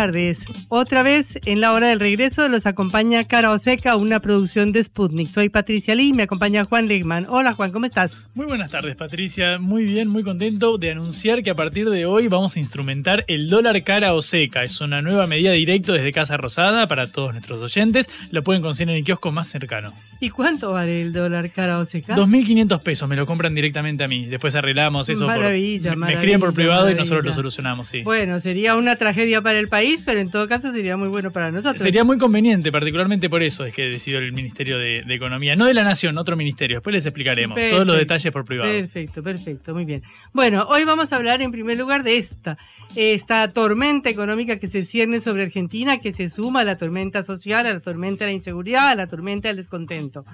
Tardes. Otra vez en la hora del regreso los acompaña Cara Oseca, una producción de Sputnik. Soy Patricia Lee y me acompaña Juan Legman. Hola Juan, ¿cómo estás? Muy buenas tardes Patricia, muy bien, muy contento de anunciar que a partir de hoy vamos a instrumentar el dólar Cara Oseca. Es una nueva medida directo desde Casa Rosada para todos nuestros oyentes. Lo pueden conseguir en el kiosco más cercano. ¿Y cuánto vale el dólar Cara Oseca? 2.500 pesos, me lo compran directamente a mí. Después arreglamos eso. Maravilla, por, maravilla. Me escriben por privado maravilla. y nosotros lo solucionamos, sí. Bueno, sería una tragedia para el país, pero en todo caso sería muy bueno para nosotros. Sería muy conveniente, particularmente por eso es que decidió el Ministerio de, de Economía. No de la Nación, otro ministerio. Después les explicaremos Perfecto. todos los detalles por privado. Perfecto, perfecto, muy bien. Bueno, hoy vamos a hablar en primer lugar de esta, esta tormenta económica que se cierne sobre Argentina, que se suma a la tormenta social, a la tormenta de la inseguridad, a la tormenta del descontento.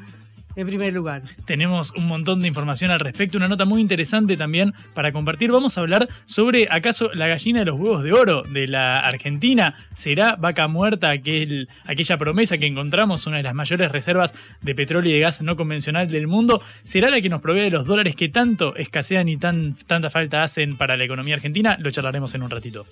En primer lugar. Tenemos un montón de información al respecto, una nota muy interesante también para compartir. Vamos a hablar sobre acaso la gallina de los huevos de oro de la Argentina. ¿Será vaca muerta aquel, aquella promesa que encontramos, una de las mayores reservas de petróleo y de gas no convencional del mundo? ¿Será la que nos provee los dólares que tanto escasean y tan, tanta falta hacen para la economía argentina? Lo charlaremos en un ratito.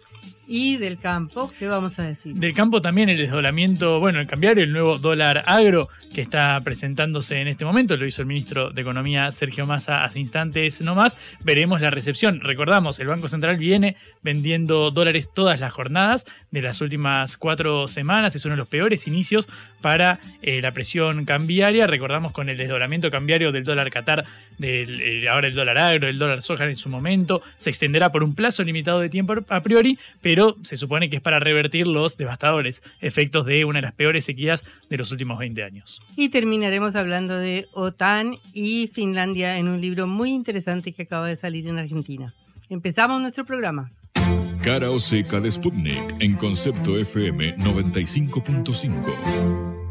Y del campo, ¿qué vamos a decir? Del campo también el desdoblamiento, bueno, el cambiario, el nuevo dólar agro que está presentándose en este momento, lo hizo el ministro de Economía Sergio Massa hace instantes nomás. Veremos la recepción. Recordamos, el Banco Central viene vendiendo dólares todas las jornadas de las últimas cuatro semanas. Es uno de los peores inicios para eh, la presión cambiaria. Recordamos con el desdoblamiento cambiario del dólar Qatar, del, eh, ahora el dólar agro, el dólar soja en su momento. Se extenderá por un plazo limitado de tiempo a priori, pero se supone que es para revertir los devastadores efectos de una de las peores sequías de los últimos 20 años. Y terminaremos hablando de OTAN y Finlandia en un libro muy interesante que acaba de salir en Argentina. Empezamos nuestro programa. Cara o seca de Sputnik en concepto FM 95.5.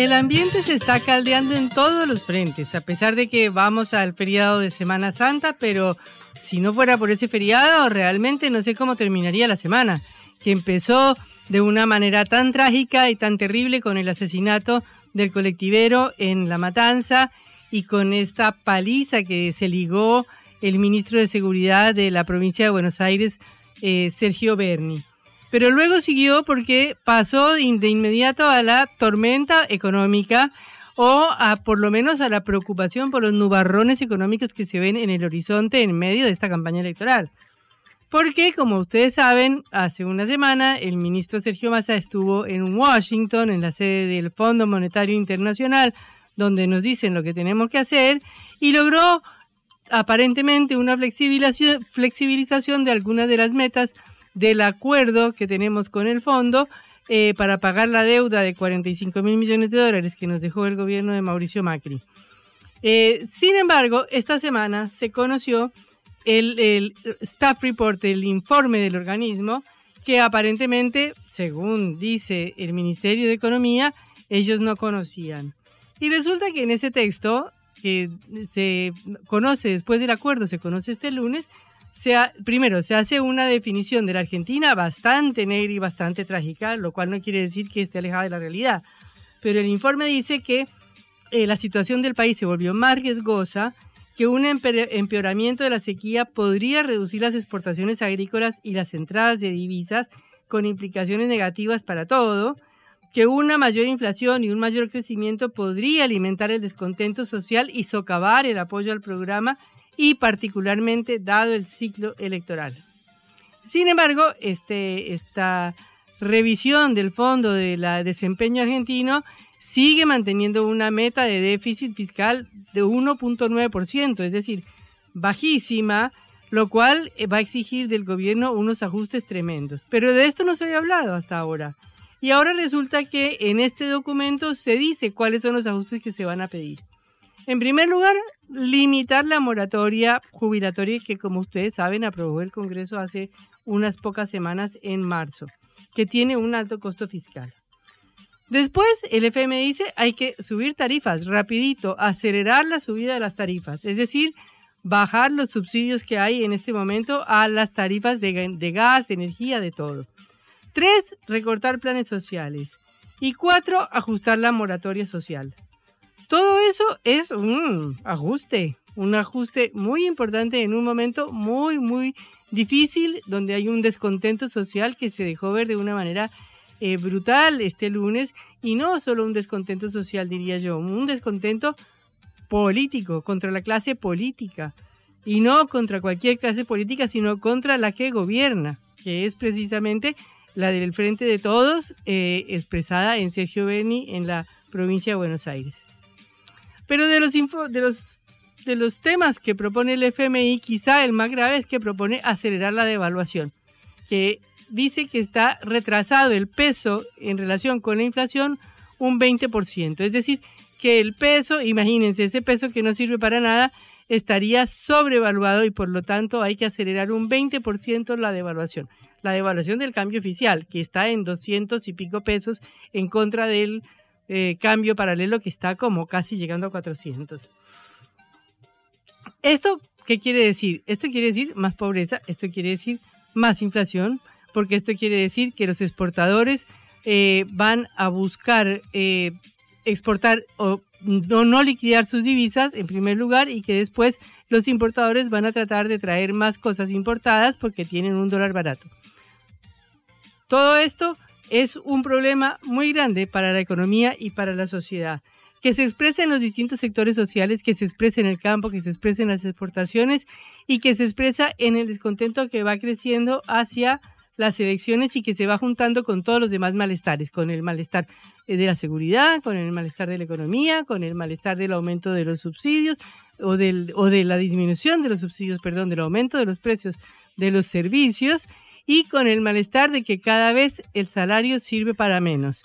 El ambiente se está caldeando en todos los frentes, a pesar de que vamos al feriado de Semana Santa, pero si no fuera por ese feriado, realmente no sé cómo terminaría la semana, que empezó de una manera tan trágica y tan terrible con el asesinato del colectivero en La Matanza y con esta paliza que se ligó el ministro de Seguridad de la provincia de Buenos Aires, eh, Sergio Berni. Pero luego siguió porque pasó de inmediato a la tormenta económica o a por lo menos a la preocupación por los nubarrones económicos que se ven en el horizonte en medio de esta campaña electoral. Porque, como ustedes saben, hace una semana el ministro Sergio Massa estuvo en Washington, en la sede del Fondo Monetario Internacional, donde nos dicen lo que tenemos que hacer, y logró aparentemente una flexibilización, flexibilización de algunas de las metas del acuerdo que tenemos con el fondo eh, para pagar la deuda de 45 mil millones de dólares que nos dejó el gobierno de Mauricio Macri. Eh, sin embargo, esta semana se conoció el, el, staff report, el informe del organismo, que aparentemente, según dice el Ministerio de Economía, ellos no conocían. Y resulta que en ese texto, que se conoce después del acuerdo, se conoce este lunes, se primero se hace una definición de la Argentina bastante negra y bastante trágica, lo cual no quiere decir que esté alejada de la realidad. Pero el informe dice que eh, la situación del país se volvió más riesgosa, que un empeoramiento de la sequía podría reducir las exportaciones agrícolas y las entradas de divisas con implicaciones negativas para todo, que una mayor inflación y un mayor crecimiento podría alimentar el descontento social y socavar el apoyo al programa y particularmente dado el ciclo electoral. Sin embargo, este, esta revisión del Fondo de la Desempeño Argentino sigue manteniendo una meta de déficit fiscal de 1.9%, es decir, bajísima, lo cual va a exigir del gobierno unos ajustes tremendos. Pero de esto no se había hablado hasta ahora. Y ahora resulta que en este documento se dice cuáles son los ajustes que se van a pedir. En primer lugar, limitar la moratoria jubilatoria que, como ustedes saben, aprobó el Congreso hace unas pocas semanas en marzo, que tiene un alto costo fiscal. Después, el FM dice hay que subir tarifas rapidito, acelerar la subida de las tarifas, es decir, bajar los subsidios que hay en este momento a las tarifas de, de gas, de energía, de todo. Tres, recortar planes sociales. Y cuatro, ajustar la moratoria social. Todo eso es un ajuste, un ajuste muy importante en un momento muy, muy difícil, donde hay un descontento social que se dejó ver de una manera eh, brutal este lunes y no solo un descontento social, diría yo, un descontento político, contra la clase política y no contra cualquier clase política, sino contra la que gobierna, que es precisamente la del Frente de Todos, eh, expresada en Sergio Beni en la provincia de Buenos Aires. Pero de los, de, los, de los temas que propone el FMI, quizá el más grave es que propone acelerar la devaluación, que dice que está retrasado el peso en relación con la inflación un 20%. Es decir, que el peso, imagínense, ese peso que no sirve para nada, estaría sobrevaluado y por lo tanto hay que acelerar un 20% la devaluación. La devaluación del cambio oficial, que está en 200 y pico pesos en contra del eh, cambio paralelo que está como casi llegando a 400. ¿Esto qué quiere decir? Esto quiere decir más pobreza, esto quiere decir más inflación, porque esto quiere decir que los exportadores eh, van a buscar eh, exportar o no, no liquidar sus divisas en primer lugar y que después los importadores van a tratar de traer más cosas importadas porque tienen un dólar barato. Todo esto es un problema muy grande para la economía y para la sociedad. Que se expresa en los distintos sectores sociales, que se expresa en el campo, que se expresa en las exportaciones y que se expresa en el descontento que va creciendo hacia las elecciones y que se va juntando con todos los demás malestares, con el malestar eh, de la seguridad, con el malestar de la economía, con el malestar del aumento de los subsidios o, del, o de la disminución de los subsidios, perdón, del aumento de los precios de los servicios y con el malestar de que cada vez el salario sirve para menos.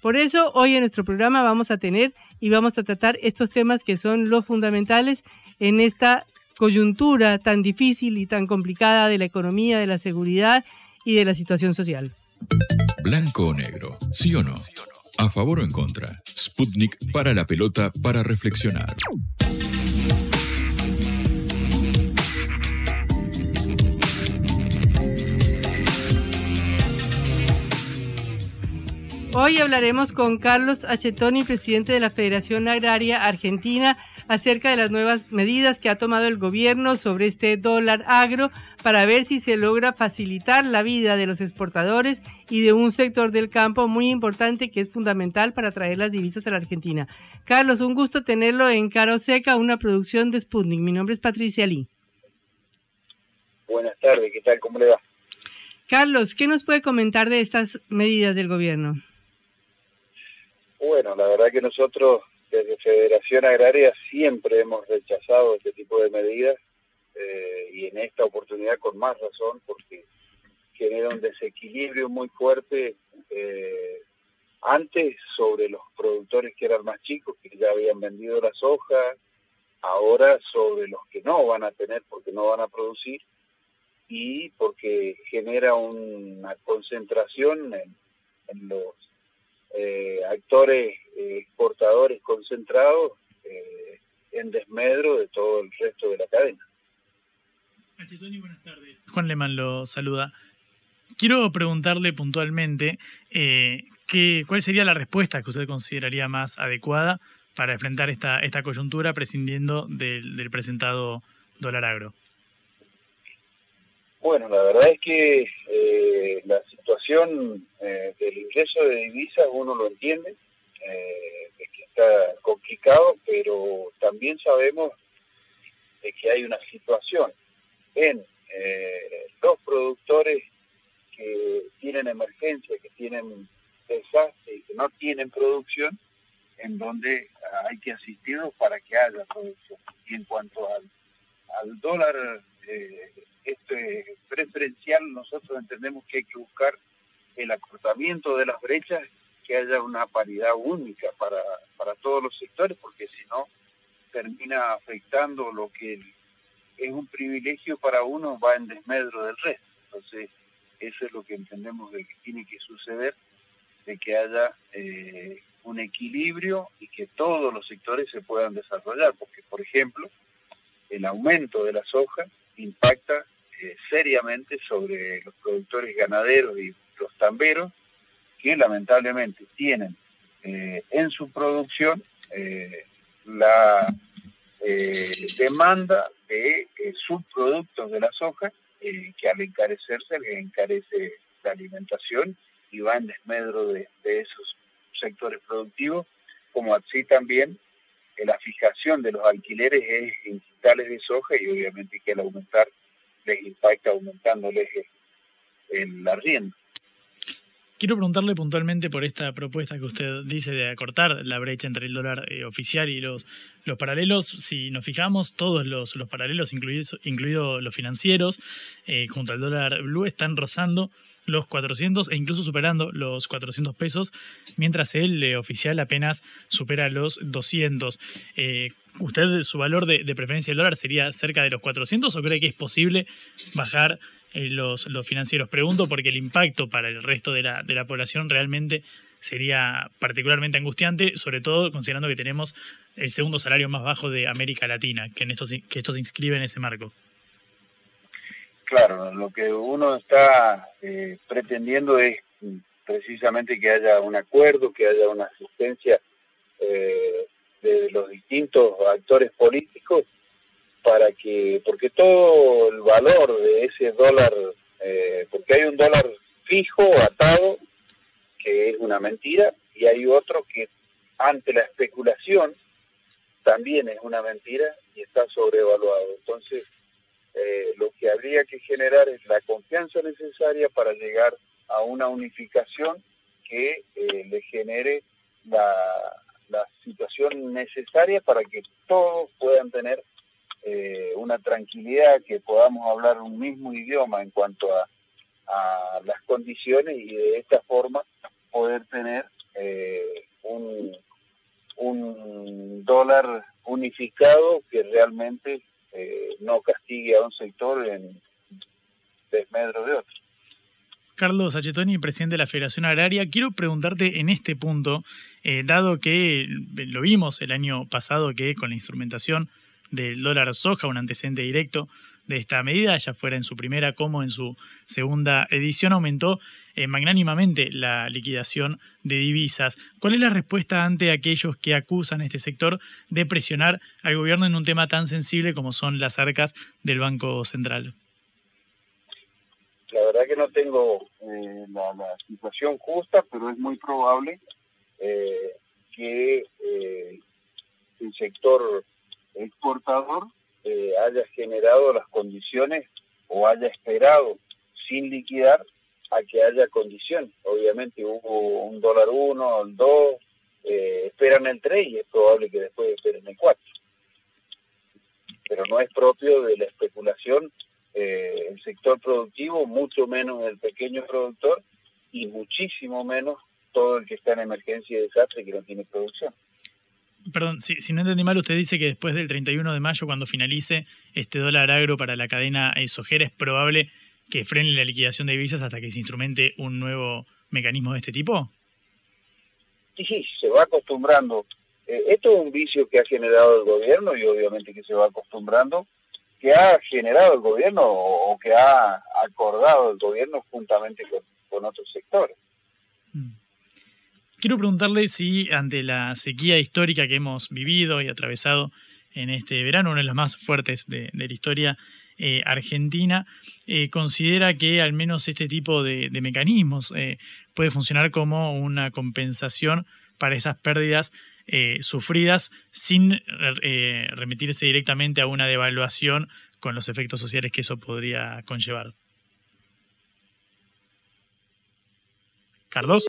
Por eso hoy en nuestro programa vamos a tener y vamos a tratar estos temas que son los fundamentales en esta coyuntura tan difícil y tan complicada de la economía, de la seguridad y de la situación social. Blanco o negro, sí o no. A favor o en contra. Sputnik para la pelota para reflexionar. Hoy hablaremos con Carlos Achetoni, presidente de la Federación Agraria Argentina, acerca de las nuevas medidas que ha tomado el gobierno sobre este dólar agro para ver si se logra facilitar la vida de los exportadores y de un sector del campo muy importante que es fundamental para traer las divisas a la Argentina. Carlos, un gusto tenerlo en Caro Seca, una producción de Sputnik. Mi nombre es Patricia Lee. Buenas tardes, ¿qué tal? ¿Cómo le va? Carlos, ¿qué nos puede comentar de estas medidas del gobierno? Bueno, la verdad que nosotros desde Federación Agraria siempre hemos rechazado este tipo de medidas eh, y en esta oportunidad con más razón porque genera un desequilibrio muy fuerte eh, antes sobre los productores que eran más chicos, que ya habían vendido la soja, ahora sobre los que no van a tener porque no van a producir y porque genera una concentración en, los eh, actores eh, exportadores concentrados eh, en desmedro de todo el resto de la cadena. buenas tardes. Juan Leman lo saluda. Quiero preguntarle puntualmente eh, cuál sería la respuesta que usted consideraría más adecuada para enfrentar esta, esta coyuntura prescindiendo del, presentado dólar agro. Bueno, la verdad es que eh, la situación eh, del ingreso de divisas uno lo entiende, es que está complicado, pero también sabemos que hay una situación en los productores que tienen emergencia, que tienen desastre y que no tienen producción, en donde hay que asistirlos para que haya producción. Y en cuanto al, al dólar eh, este preferencial, nosotros entendemos que hay que buscar el acortamiento de las brechas, que haya una paridad única para, para todos los sectores, porque si no, termina afectando lo que es un privilegio para uno, va en desmedro del resto. Entonces, eso es lo que entendemos de que tiene que suceder, de que haya eh, un equilibrio y que todos los sectores se puedan desarrollar, porque por ejemplo, el aumento de la soja impacta eh, seriamente sobre los productores ganaderos y los tamberos, que lamentablemente tienen eh, en su producción la demanda de subproductos de la soja eh, que al encarecerse le encarece la alimentación y va en desmedro de, esos sectores productivos, como así también eh, la fijación de los alquileres es de soja y obviamente que al aumentar les impacta aumentándoles el arriendo. Quiero preguntarle puntualmente por esta propuesta que usted dice de acortar la brecha entre el dólar eh, oficial y los, los paralelos. Si nos fijamos, todos los, los paralelos, incluidos incluido los financieros, eh, junto al dólar blue, están rozando los 400 e incluso superando los 400 pesos, mientras el eh, oficial apenas supera los 200. ¿Usted, su valor de, preferencia del dólar sería cerca de los 400 o cree que es posible bajar eh, los, los, financieros. Pregunto porque el impacto para el resto de la, de la población realmente sería particularmente angustiante, sobre todo considerando que tenemos el segundo salario más bajo de América Latina, que, en esto, que esto se inscribe en ese marco. Claro, lo que uno está eh, pretendiendo es precisamente que haya un acuerdo, que haya una asistencia eh, de los distintos actores políticos para que, porque todo el valor de ese dólar, eh, porque hay un dólar fijo, atado, que es una mentira, y hay otro que ante la especulación también es una mentira y está sobrevaluado. Entonces, eh, lo que habría que generar es la confianza necesaria para llegar a una unificación que eh, le genere la, situación necesaria para que todos puedan tener eh, una tranquilidad, que podamos hablar un mismo idioma en cuanto a, las condiciones y de esta forma poder tener eh, un, un dólar unificado que realmente eh, no castigue a un sector en desmedro de otro. Carlos Achetoni, presidente de la Federación Agraria, quiero preguntarte en este punto, dado que lo vimos el año pasado que con la instrumentación del dólar soja, un antecedente directo de esta medida, ya fuera en su primera como en su segunda edición, aumentó eh, magnánimamente la liquidación de divisas. ¿Cuál es la respuesta ante aquellos que acusan a este sector de presionar al gobierno en un tema tan sensible como son las arcas del Banco Central? La verdad que no tengo eh, la, situación justa, pero es muy probable eh, que el sector exportador eh, haya generado las condiciones o haya esperado sin liquidar a que haya condiciones. Obviamente hubo un dólar uno, el dos, eh, esperan el tres y es probable que después esperen el cuatro. Pero no es propio de la especulación eh, el sector productivo, mucho menos el pequeño productor y muchísimo menos todo el que está en emergencia y desastre que no tiene producción perdón, si, no entendí mal, usted dice que después del 31 de mayo, cuando finalice este dólar agro para la cadena sojera, es probable que frene la liquidación de divisas hasta que se instrumente un nuevo mecanismo de este tipo? Sí, sí, se va acostumbrando. Eh, esto es un vicio que ha generado el gobierno y obviamente que se va acostumbrando, que ha generado el gobierno o, que ha acordado el gobierno juntamente con, otros sectores. Mm. Quiero preguntarle si ante la sequía histórica que hemos vivido y atravesado en este verano, uno de los más fuertes de, la historia eh, argentina, eh, considera que al menos este tipo de, mecanismos eh, puede funcionar como una compensación para esas pérdidas sufridas sin remitirse directamente a una devaluación con los efectos sociales que eso podría conllevar. Carlos.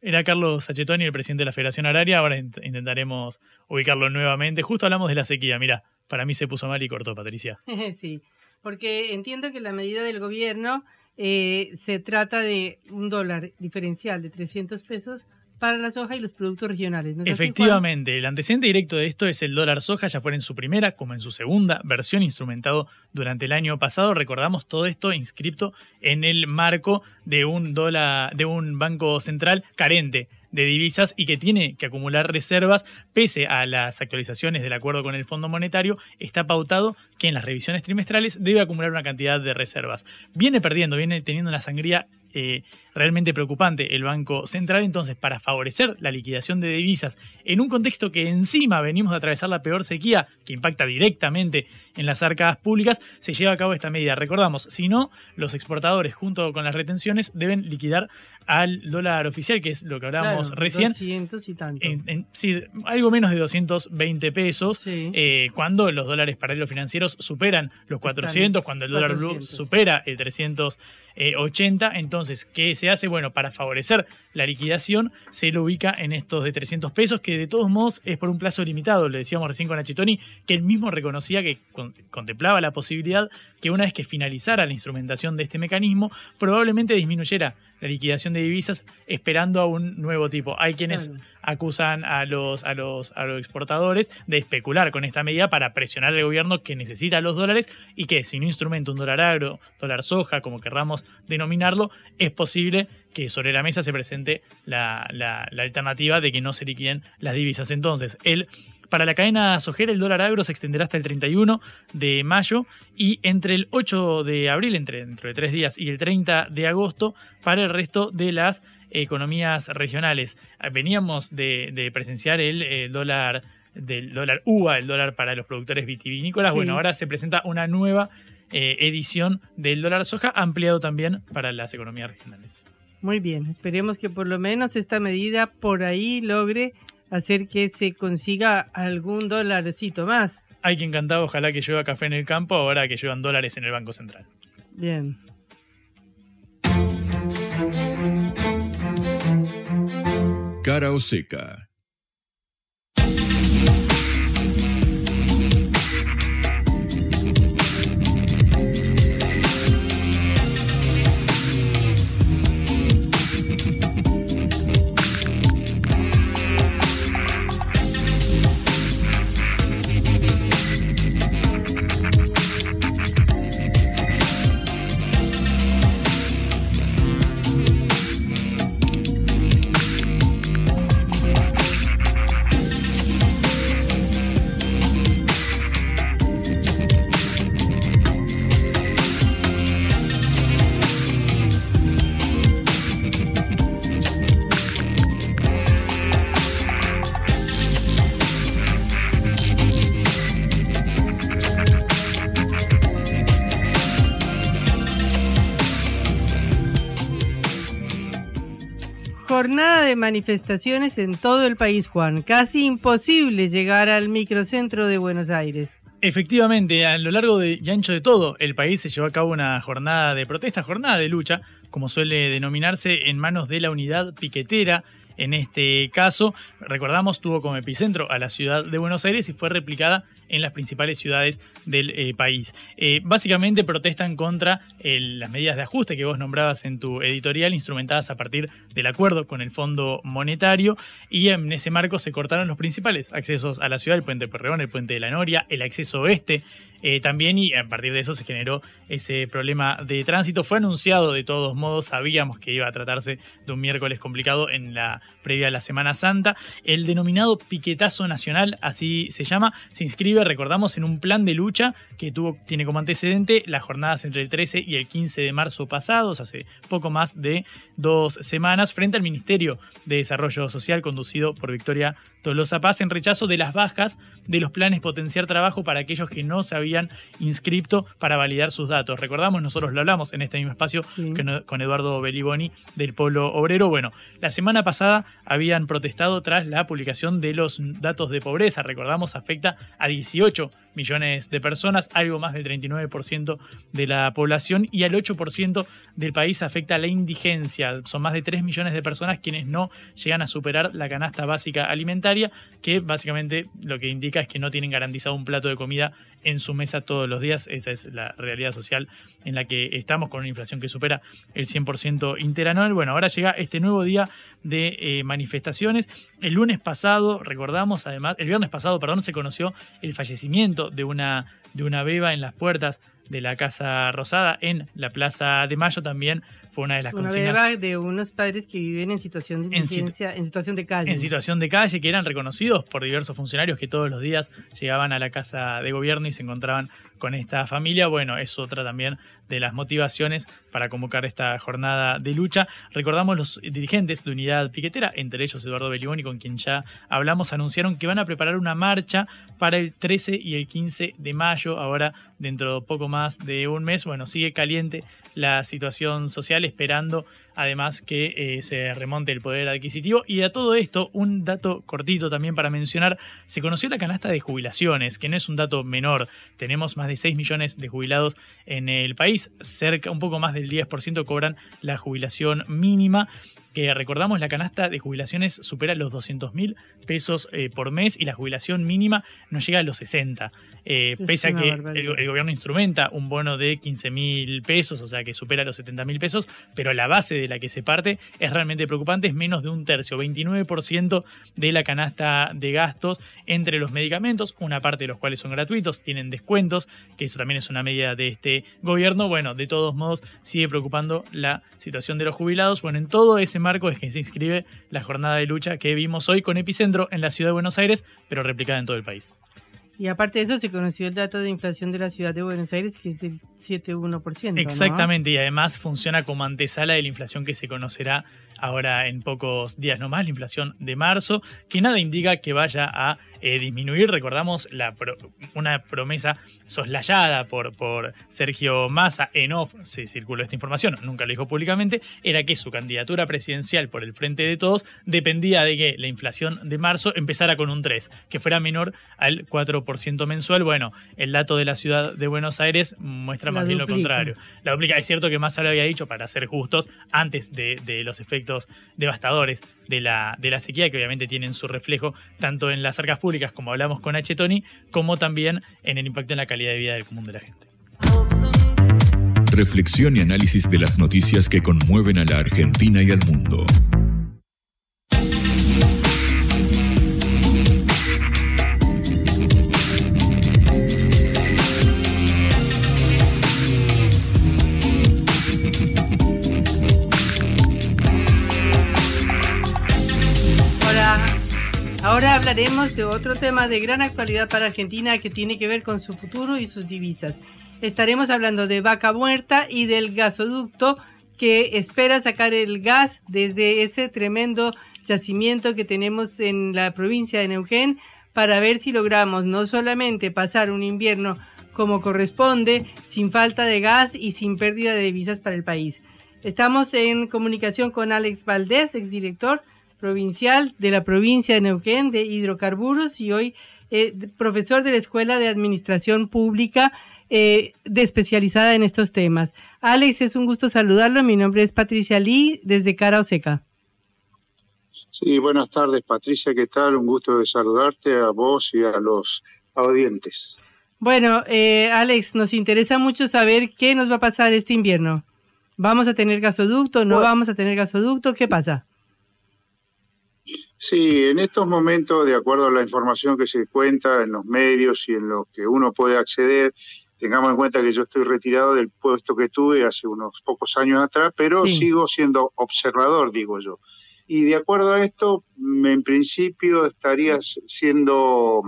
Era Carlos Sachetoni, el presidente de la Federación Agraria. Ahora intentaremos ubicarlo nuevamente. Justo hablamos de la sequía. Mira, para mí se puso mal y cortó, Patricia. sí, porque entiendo que la medida del gobierno eh, se trata de un dólar diferencial de 300 pesos para la soja y los productos regionales. Efectivamente, el antecedente directo de esto es el dólar soja, ya fuera en su primera como en su segunda versión instrumentado durante el año pasado. Recordamos todo esto inscripto en el marco de un dólar, de un banco central carente de divisas y que tiene que acumular reservas, pese a las actualizaciones del acuerdo con el Fondo Monetario, está pautado que en las revisiones trimestrales debe acumular una cantidad de reservas. Viene perdiendo, viene teniendo una sangría eh, realmente preocupante el Banco Central. Entonces, para favorecer la liquidación de divisas en un contexto que encima venimos de atravesar la peor sequía, que impacta directamente en las arcadas públicas, se lleva a cabo esta medida. Recordamos, si no, los exportadores junto con las retenciones deben liquidar al dólar oficial, que es lo que hablábamos recién. 200 y tanto. En, sí, algo menos de 220 pesos, eh, cuando los dólares paralelos financieros superan los 400, cuando el dólar blue supera el 380. Entonces, ¿qué se hace? Bueno, para favorecer la liquidación, se lo ubica en estos de 300 pesos, que de todos modos es por un plazo limitado. Le decíamos recién con Achitoni que él mismo reconocía que contemplaba la posibilidad que una vez que finalizara la instrumentación de este mecanismo, probablemente disminuyera la liquidación de divisas esperando a un nuevo tipo. Hay quienes acusan a los, a, los, a los exportadores de especular con esta medida para presionar al gobierno que necesita los dólares y que si no instrumenta un dólar agro, dólar soja, como querramos denominarlo, es posible que sobre la mesa se presente la, la, la alternativa de que no se liquiden las divisas. Entonces, el para la cadena sojera, el dólar agro se extenderá hasta el 31 de mayo y entre el 8 de abril, entre dentro de tres días, y el 30 de agosto para el resto de las economías regionales. Veníamos de, presenciar el, dólar del dólar UVA, el dólar para los productores vitivinícolas. Bueno, ahora se presenta una nueva eh, edición del dólar soja, ampliado también para las economías regionales. Muy bien, esperemos que por lo menos esta medida por ahí logre hacer que se consiga algún dólarcito más. Hay quien cantaba, ojalá que llueva café en el campo, ahora que lluevan dólares en el Banco Central. Bien. Cara o seca. De manifestaciones en todo el país, Juan. Casi imposible llegar al microcentro de Buenos Aires. Efectivamente, a lo largo de, y ancho de todo el país se llevó a cabo una jornada de protesta, jornada de lucha, como suele denominarse, en manos de la unidad piquetera en este caso. Recordamos, tuvo como epicentro a la ciudad de Buenos Aires y fue replicada en las principales ciudades del eh, país. Eh, básicamente protestan contra las medidas de ajuste que vos nombrabas en tu editorial, instrumentadas a partir del acuerdo con el Fondo Monetario, y en ese marco se cortaron los principales accesos a la ciudad, el puente Perreón, el puente de la Noria, el acceso oeste eh, también y a partir de eso se generó ese problema de tránsito. Fue anunciado de todos modos, sabíamos que iba a tratarse de un miércoles complicado en la previa a la Semana Santa. El denominado piquetazo nacional, así se llama, se inscribe, recordamos, en un plan de lucha que tuvo, tiene como antecedente las jornadas entre el 13 y el 15 de marzo pasados, hace poco más de dos semanas, frente al Ministerio de Desarrollo Social conducido por Victoria Tolosa Paz en rechazo de las bajas de los planes potenciar trabajo para aquellos que no se habían inscrito para validar sus datos. Recordamos, nosotros lo hablamos en este mismo espacio con Eduardo Beliboni del Polo Obrero. Bueno, la semana pasada habían protestado tras la publicación de los datos de pobreza. Recordamos, afecta a 18 millones de personas, algo más del 39% de la población y al 8% del país afecta a la indigencia. Son más de 3 millones de personas quienes no llegan a superar la canasta básica alimentaria, que básicamente lo que indica es que no tienen garantizado un plato de comida en su mesa todos los días. Esa es la realidad social en la que estamos con una inflación que supera el 100% interanual. Bueno, ahora llega este nuevo día de eh, manifestaciones. El lunes pasado, recordamos además, el viernes pasado, perdón, se conoció el fallecimiento de una, de una beba en las puertas de la Casa Rosada en la Plaza de Mayo también fue una de las una Beba de unos padres que viven en situación de en, en situación de calle. En situación de calle, que eran reconocidos por diversos funcionarios que todos los días llegaban a la casa de gobierno y se encontraban con esta familia. Bueno, es otra también de las motivaciones para convocar esta jornada de lucha. Recordamos los dirigentes de Unidad Piquetera, entre ellos Eduardo Beliboni, con quien ya hablamos, anunciaron que van a preparar una marcha para el 13 y el 15 de mayo, ahora dentro de poco más de un mes. Bueno, sigue caliente la situación social, esperando además que eh, se remonte el poder adquisitivo. Y a todo esto, un dato cortito también para mencionar, se conoció la canasta de jubilaciones, que no es un dato menor. Tenemos más de 6 millones de jubilados en el país, cerca, un poco más del 10% cobran la jubilación mínima que recordamos la canasta de jubilaciones supera los 200 mil pesos eh, por mes y la jubilación mínima no llega a los 60. Eh, pese a que el, gobierno instrumenta un bono de 15 mil pesos, o sea que supera los 70 mil pesos, pero la base de la que se parte es realmente preocupante, es menos de un tercio, 29% de la canasta de gastos entre los medicamentos, una parte de los cuales son gratuitos, tienen descuentos, que eso también es una medida de este gobierno. Bueno, de todos modos sigue preocupando la situación de los jubilados. Bueno, en todo ese marco es que se inscribe la jornada de lucha que vimos hoy con epicentro en la ciudad de Buenos Aires, pero replicada en todo el país. Y aparte de eso, se conoció el dato de inflación de la ciudad de Buenos Aires, que es del 7,1%. Exactamente, y además funciona como antesala de la inflación que se conocerá ahora en pocos días nomás, la inflación de marzo, que nada indica que vaya a eh, disminuir. Recordamos la una promesa soslayada por, por Sergio Massa en off, se circuló esta información, nunca lo dijo públicamente, era que su candidatura presidencial por el Frente de Todos dependía de que la inflación de marzo empezara con un 3, que fuera menor al 4% mensual. Bueno, el dato de la ciudad de Buenos Aires muestra más bien lo contrario. La duplica. Es cierto que Massa lo había dicho, para ser justos, antes de, de los efectos devastadores de la, de la sequía, que obviamente tienen su reflejo tanto en las arcas públicas, como hablamos con H. Tony, como también en el impacto en la calidad de vida del común de la gente. Reflexión y análisis de las noticias que conmueven a la Argentina y al mundo. Hablaremos de otro tema de gran actualidad para Argentina que tiene que ver con su futuro y sus divisas. Estaremos hablando de vaca muerta y del gasoducto que espera sacar el gas desde ese tremendo yacimiento que tenemos en la provincia de Neuquén para ver si logramos no solamente pasar un invierno como corresponde, sin falta de gas y sin pérdida de divisas para el país. Estamos en comunicación con Alex Valdés, exdirector provincial de la provincia de Neuquén de hidrocarburos y hoy eh, profesor de la Escuela de Administración Pública eh, de especializada en estos temas. Alex, es un gusto saludarlo. Mi nombre es Patricia Lee desde Cara Oseca. Sí, buenas tardes, Patricia, ¿qué tal? Un gusto de saludarte a vos y a los audientes. Bueno, eh, Alex, nos interesa mucho saber qué nos va a pasar este invierno. ¿Vamos a tener gasoducto? ¿No vamos a tener gasoducto? ¿Qué pasa? Sí, en estos momentos, de acuerdo a la información que se cuenta en los medios y en lo que uno puede acceder, tengamos en cuenta que yo estoy retirado del puesto que tuve hace unos pocos años atrás, pero sigo siendo observador, digo yo. Y de acuerdo a esto, en principio estaría siendo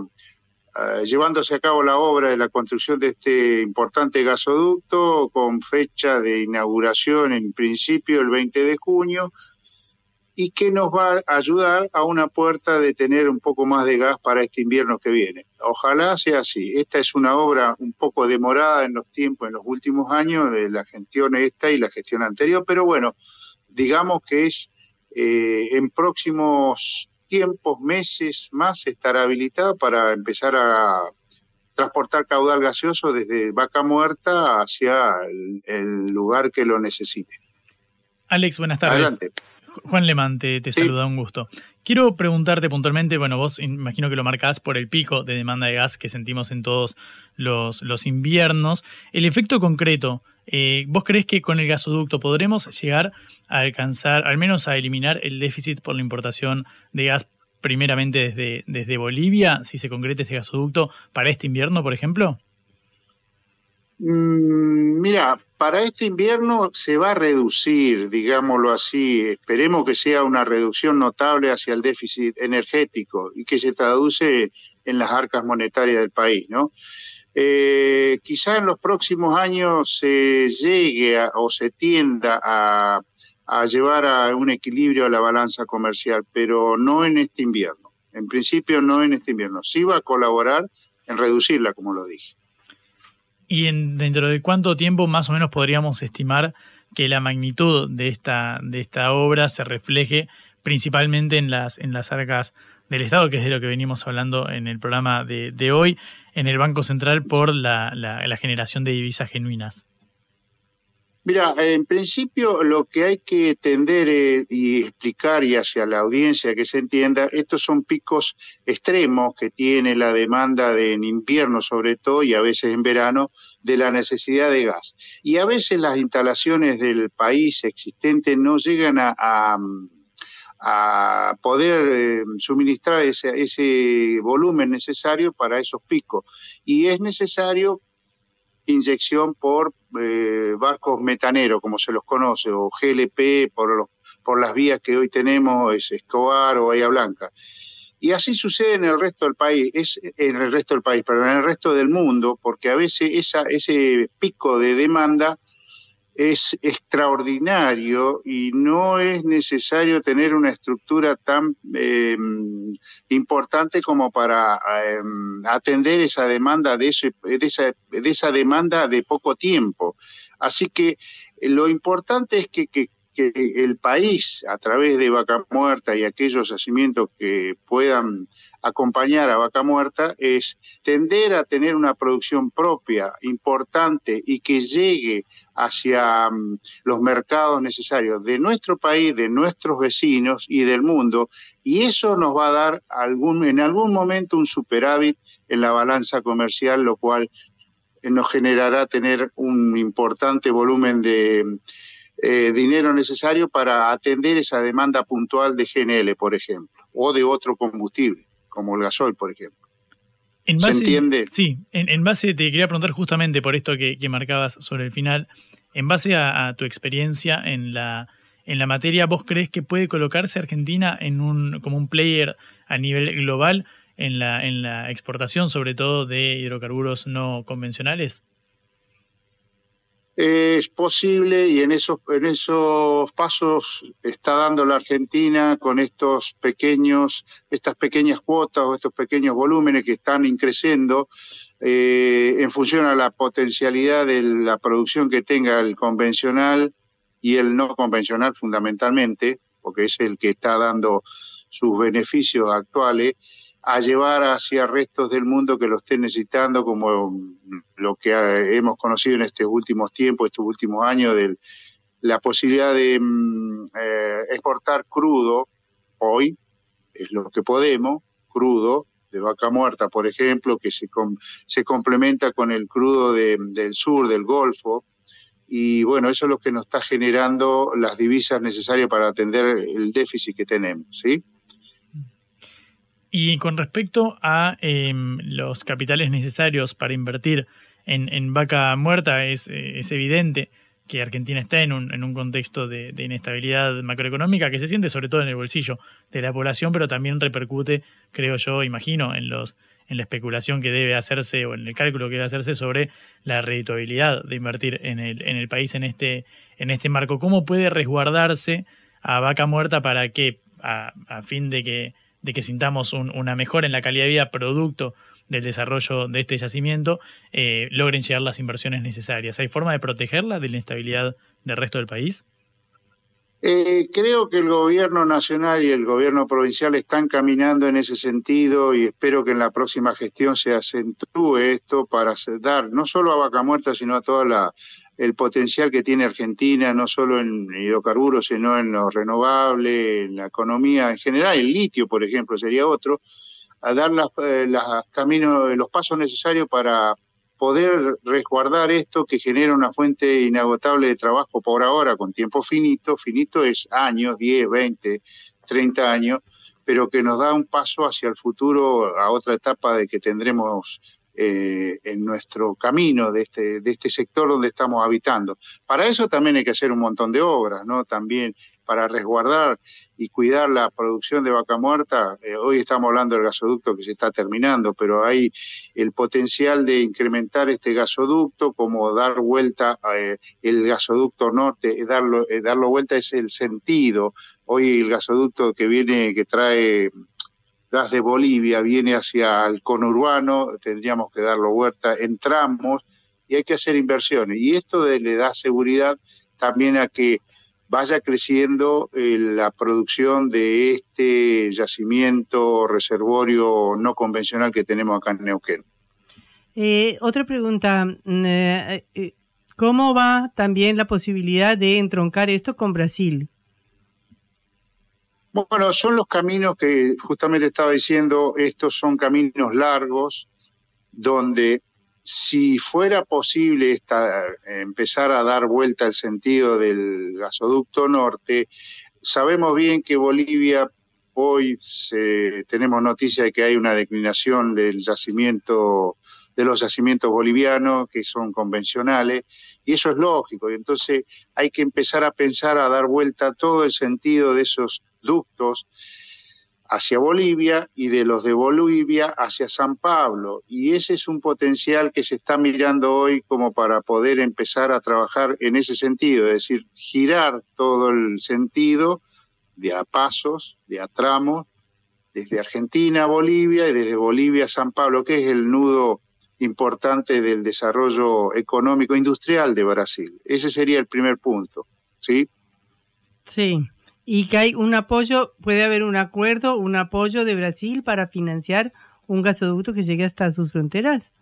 eh, llevándose a cabo la obra de la construcción de este importante gasoducto con fecha de inauguración en principio el 20 de junio y que nos va a ayudar a una puerta de tener un poco más de gas para este invierno que viene. Ojalá sea así. Esta es una obra un poco demorada en los tiempos, en los últimos años de la gestión esta y la gestión anterior, pero bueno, digamos que es eh, en próximos tiempos, meses más, estará habilitado para empezar a transportar caudal gaseoso desde Vaca Muerta hacia el, lugar que lo necesite. Alex, buenas tardes. Adelante. Juan Lemán te, saluda, un gusto. Quiero preguntarte puntualmente, bueno, vos imagino que lo marcás por el pico de demanda de gas que sentimos en todos los, los inviernos. El efecto concreto, eh, ¿vos crees que con el gasoducto podremos llegar a alcanzar, al menos a eliminar el déficit por la importación de gas primeramente desde, desde Bolivia, si se concreta este gasoducto, para este invierno, por ejemplo? Mm, mira, para este invierno se va a reducir, digámoslo así, esperemos que sea una reducción notable hacia el déficit energético y que se traduce en las arcas monetarias del país, ¿no? Eh, quizá en los próximos años se llegue o se tienda a, a llevar a un equilibrio a la balanza comercial, pero no en este invierno. En principio no en este invierno. Sí va a colaborar en reducirla, como lo dije. ¿Y en, dentro de cuánto tiempo más o menos podríamos estimar que la magnitud de esta, de esta obra se refleje principalmente en las, en las arcas del Estado, que es de lo que venimos hablando en el programa de, hoy, en el Banco Central por la, la generación de divisas genuinas? Mira, en principio lo que hay que tender eh, y explicar y hacia la audiencia que se entienda, estos son picos extremos que tiene la demanda de, en invierno sobre todo y a veces en verano de la necesidad de gas. Y a veces las instalaciones del país existentes no llegan a, a poder eh, suministrar ese, ese volumen necesario para esos picos. Y es necesario inyección por eh, barcos metaneros, como se los conoce, o GLP por, los, por las vías que hoy tenemos, es Escobar o Bahía Blanca. Y así sucede en el resto del país, es en el resto del país, pero en el resto del mundo, porque a veces esa, ese pico de demanda es extraordinario y no es necesario tener una estructura tan em, importante como para em, atender esa demanda de, ese, de, esa, de esa demanda de poco tiempo. Así que lo importante es que que el país, a través de Vaca Muerta y aquellos yacimientos que puedan acompañar a Vaca Muerta, es tender a tener una producción propia, importante y que llegue hacia mm, los mercados necesarios de nuestro país, de nuestros vecinos y del mundo. Y eso nos va a dar algún, en algún momento un superávit en la balanza comercial, lo cual nos generará tener un importante volumen de eh, dinero necesario para atender esa demanda puntual de GNL, por ejemplo, o de otro combustible, como el gasoil, por ejemplo. ¿Se entiende? Sí, en, base, te quería preguntar justamente por esto que, marcabas sobre el final, en base a, tu experiencia en la, en la materia, ¿vos crees que puede colocarse Argentina en un, como un player a nivel global en la, en la exportación, sobre todo de hidrocarburos no convencionales? Es posible y en esos, en esos pasos está dando la Argentina con estos pequeños, estas pequeñas cuotas o estos pequeños volúmenes que están increciendo eh, en función a la potencialidad de la producción que tenga el convencional y el no convencional fundamentalmente, porque es el que está dando sus beneficios actuales a llevar hacia restos del mundo que lo estén necesitando, como lo que hemos conocido en estos últimos tiempos, estos últimos años, de la posibilidad de mm, eh, exportar crudo hoy es lo que podemos, crudo, de vaca muerta, por ejemplo, que se, se complementa con el crudo del sur, del Golfo, y bueno, eso es lo que nos está generando las divisas necesarias para atender el déficit que tenemos, ¿sí? Y con respecto a em, los capitales necesarios para invertir en, vaca muerta, es, es evidente que Argentina está en un, en un contexto de, inestabilidad macroeconómica que se siente sobre todo en el bolsillo de la población, pero también repercute, creo yo, imagino, en los en la especulación que debe hacerse o en el cálculo que debe hacerse sobre la redituabilidad de invertir en el, en el país en este, en este marco. ¿Cómo puede resguardarse a vaca muerta para que, a, fin de que, de que sintamos una mejora en la calidad de vida producto del desarrollo de este yacimiento eh, logren llegar las inversiones necesarias. ¿Hay forma de protegerla de la inestabilidad del resto del país? Eh, creo que el gobierno nacional y el gobierno provincial están caminando en ese sentido y espero que en la próxima gestión se acentúe esto para dar no solo a Vaca Muerta, sino a todo el potencial que tiene Argentina, no solo en hidrocarburos, sino en lo renovable, en la economía en general, el litio, por ejemplo, sería otro, a dar las, eh, las caminos, los pasos necesarios para poder resguardar esto que genera una fuente inagotable de trabajo por ahora con tiempo finito, finito es años, 10, 20, 30 años, pero que nos da un paso hacia el futuro, a otra etapa de que tendremos eh, en nuestro camino de este, de este sector donde estamos habitando. Para eso también hay que hacer un montón de obras, ¿no? También para resguardar y cuidar la producción de vaca muerta. Eh, hoy estamos hablando del gasoducto que se está terminando, pero hay el potencial de incrementar este gasoducto, como dar vuelta eh, el gasoducto norte, darlo, darlo vuelta es el sentido. Hoy el gasoducto que viene, que trae gas de Bolivia viene hacia el conurbano, tendríamos que darlo vuelta, entramos y hay que hacer inversiones. Y esto le da seguridad también a que vaya creciendo eh, la producción de este yacimiento reservorio no convencional que tenemos acá en Neuquén. Eh, otra pregunta, mm, eh, ¿cómo va también la posibilidad de entroncar esto con Brasil? Bueno, son los caminos que justamente estaba diciendo, estos son caminos largos donde si fuera posible esta, empezar a dar vuelta el sentido del gasoducto norte, sabemos bien que Bolivia hoy tenemos noticia de que hay una declinación del yacimiento de los yacimientos bolivianos que son convencionales, y eso es lógico, y entonces hay que empezar a pensar a dar vuelta todo el sentido de esos ductos hacia Bolivia y de los de Bolivia hacia San Pablo. Y ese es un potencial que se está mirando hoy como para poder empezar a trabajar en ese sentido, es decir, girar todo el sentido de a pasos, de a tramos, desde Argentina a Bolivia y desde Bolivia a San Pablo, que es el nudo importante del desarrollo económico industrial de Brasil. Ese sería el primer punto, ¿sí? Sí. Y que hay un apoyo, puede haber un acuerdo, un apoyo de Brasil para financiar un gasoducto que llegue hasta sus fronteras.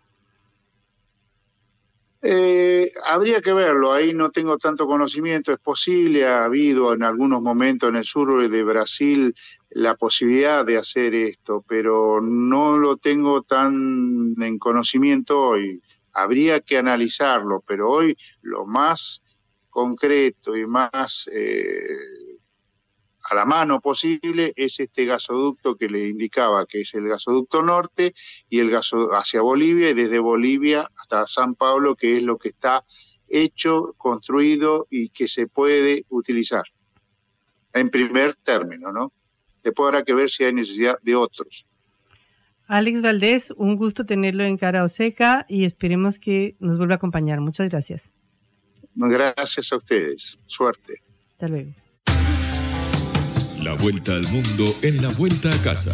Eh, habría que verlo, ahí no tengo tanto conocimiento, es posible, ha habido en algunos momentos en el sur de Brasil la posibilidad de hacer esto, pero no lo tengo tan en conocimiento hoy. Habría que analizarlo, pero hoy lo más concreto y más eh, a la mano posible es este gasoducto que le indicaba, que es el gasoducto norte y el gaso hacia Bolivia y desde Bolivia hasta San Pablo, que es lo que está hecho, construido y que se puede utilizar en primer término, ¿no? Después habrá que ver si hay necesidad de otros. Alex Valdés, un gusto tenerlo en cara o seca y esperemos que nos vuelva a acompañar. Muchas gracias. Gracias a ustedes. Suerte. Hasta luego. La vuelta al mundo en la vuelta a casa.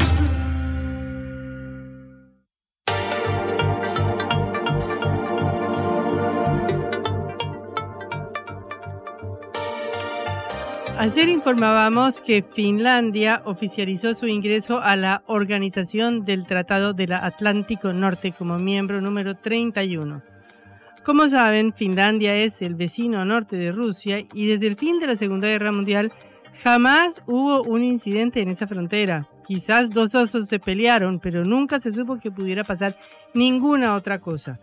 Ayer informábamos que Finlandia oficializó su ingreso a la Organización del Tratado del Atlántico Norte como miembro número 31. Como saben, Finlandia es el vecino norte de Rusia y desde el fin de la Segunda Guerra Mundial Jamás hubo un incidente en esa frontera. Quizás dos osos se pelearon, pero nunca se supo que pudiera pasar ninguna otra cosa.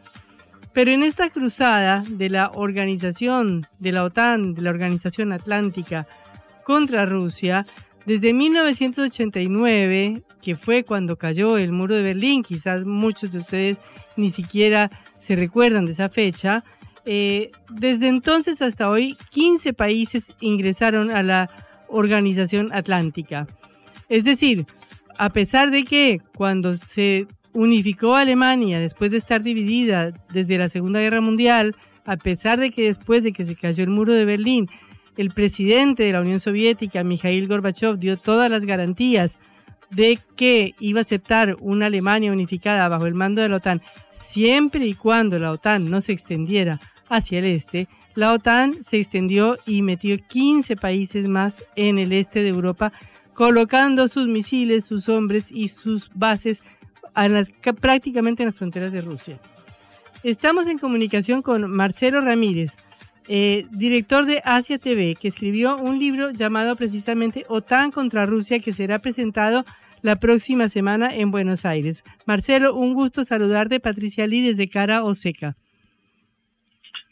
Pero en esta cruzada de la organización de la OTAN, de la Organización Atlántica contra Rusia, desde 1989, que fue cuando cayó el muro de Berlín, quizás muchos de ustedes ni siquiera se recuerdan de esa fecha, eh, desde entonces hasta hoy 15 países ingresaron a la Organización Atlántica. Es decir, a pesar de que cuando se unificó Alemania después de estar dividida desde la Segunda Guerra Mundial, a pesar de que después de que se cayó el muro de Berlín, el presidente de la Unión Soviética, Mikhail Gorbachev, dio todas las garantías de que iba a aceptar una Alemania unificada bajo el mando de la OTAN, siempre y cuando la OTAN no se extendiera hacia el este, la OTAN se extendió y metió 15 países más en el este de Europa, colocando sus misiles, sus hombres y sus bases prácticamente en las fronteras de Rusia. Estamos en comunicación con Marcelo Ramírez, eh, director de Asia TV, que escribió un libro llamado precisamente OTAN contra Rusia, que será presentado la próxima semana en Buenos Aires. Marcelo, un gusto saludarte, Patricia Lee, desde Cara Oseca.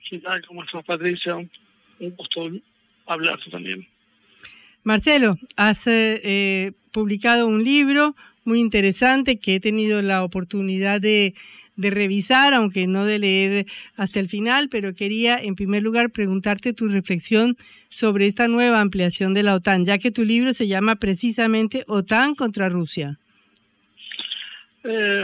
¿Qué tal? ¿Cómo estás, Patricia? Un gusto hablarte también. Marcelo, has eh, eh, publicado un libro muy interesante que he tenido la oportunidad de, de revisar, aunque no de leer hasta el final, pero quería en primer lugar preguntarte tu reflexión sobre esta nueva ampliación de la OTAN, ya que tu libro se llama precisamente OTAN contra Rusia. Eh,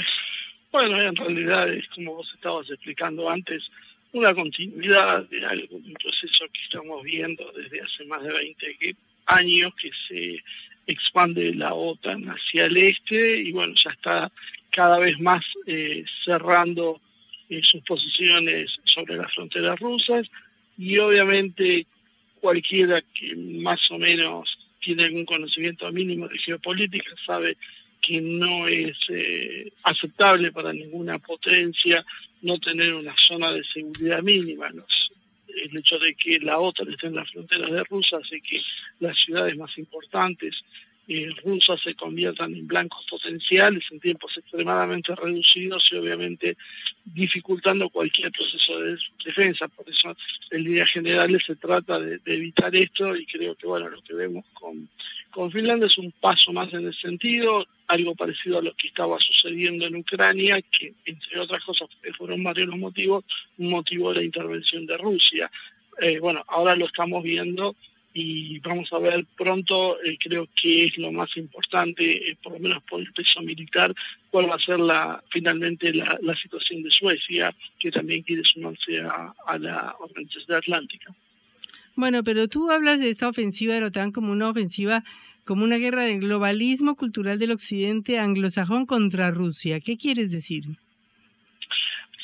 bueno, en realidad es como vos estabas explicando antes, una continuidad de algo, un proceso que estamos viendo desde hace más de 20 años que se expande la OTAN hacia el este y bueno, ya está cada vez más eh, cerrando eh, sus posiciones sobre las fronteras rusas y obviamente cualquiera que más o menos tiene algún conocimiento mínimo de geopolítica sabe que no es eh, aceptable para ninguna potencia no tener una zona de seguridad mínima. el hecho de que la OTAN esté en las fronteras de Rusia hace que las ciudades más importantes eh, rusas se conviertan en blancos potenciales en tiempos extremadamente reducidos y obviamente dificultando cualquier proceso de defensa. Por eso en líneas generales se trata de, evitar esto y creo que bueno lo que vemos con, con Finlandia es un paso más en ese sentido, algo parecido a lo que estaba sucediendo en Ucrania, que entre otras cosas fueron varios los motivos, un motivo de la intervención de Rusia. Eh, bueno, ahora lo estamos viendo y vamos a ver pronto, eh, creo que es lo más importante, eh, por lo menos por el peso militar, cuál va a ser la finalmente la, situación de Suecia, que también quiere sumarse a, la Organización Atlántica. Bueno, pero tú hablas de esta ofensiva de la OTAN como una ofensiva, como una guerra del globalismo cultural del occidente anglosajón contra Rusia. ¿Qué quieres decir?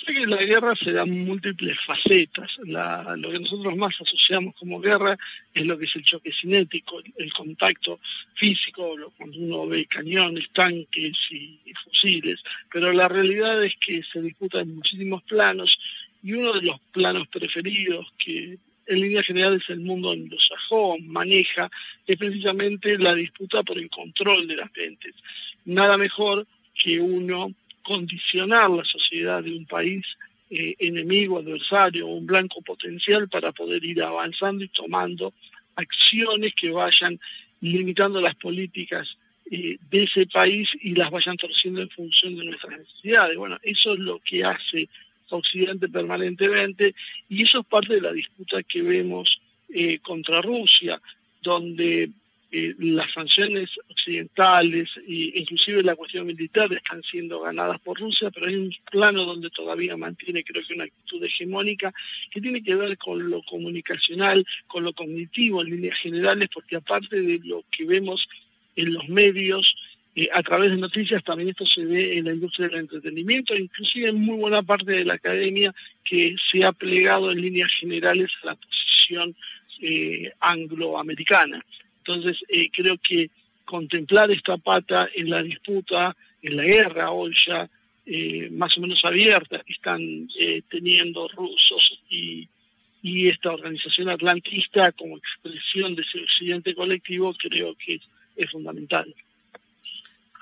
que la guerra se da múltiples facetas. lo que nosotros más asociamos como guerra es lo que es el choque cinético, el, contacto físico, cuando uno ve cañones, tanques y, fusiles. Pero la realidad es que se disputa en muchísimos planos y uno de los planos preferidos que en línea general es el mundo anglosajón maneja es precisamente la disputa por el control de las gentes. Nada mejor que uno condicionar la sociedad de un país eh, enemigo, adversario o un blanco potencial para poder ir avanzando y tomando acciones que vayan limitando las políticas eh, de ese país y las vayan torciendo en función de nuestras necesidades. Bueno, eso es lo que hace Occidente permanentemente y eso es parte de la disputa que vemos eh, contra Rusia, donde eh, las sanciones occidentales e inclusive la cuestión militar están siendo ganadas por Rusia, pero hay un plano donde todavía mantiene creo que una actitud hegemónica que tiene que ver con lo comunicacional, con lo cognitivo en líneas generales, porque aparte de lo que vemos en los medios, a través de noticias también esto se ve en la industria del entretenimiento, inclusive en muy buena parte de la academia que se ha plegado en líneas generales a la posición eh, angloamericana. Entonces, eh, creo que contemplar esta pata en la disputa, en la guerra hoy ya eh, más o menos abierta que están teniendo rusos y, y esta organización atlantista como expresión de ese occidente colectivo creo que es, fundamental.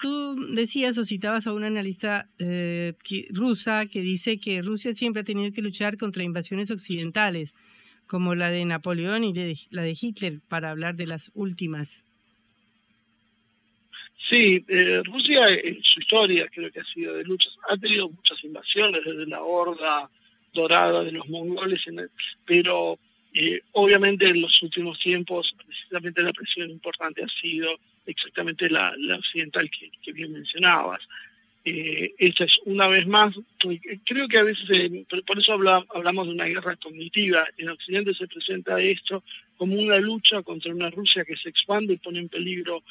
Tú decías o citabas a una analista eh, rusa que dice que Rusia siempre ha tenido que luchar contra invasiones occidentales, como la de Napoleón y la de Hitler, para hablar de las últimas. Sí, eh, Rusia en su historia creo que ha sido de luchas, ha tenido muchas invasiones desde la horda dorada de los mongoles, pero eh, obviamente en los últimos tiempos precisamente la presión importante ha sido exactamente la, occidental que, bien mencionabas. Eh, esta es una vez más, creo que a veces, por eso hablamos de una guerra cognitiva, en Occidente se presenta esto como una lucha contra una Rusia que se expande y pone en peligro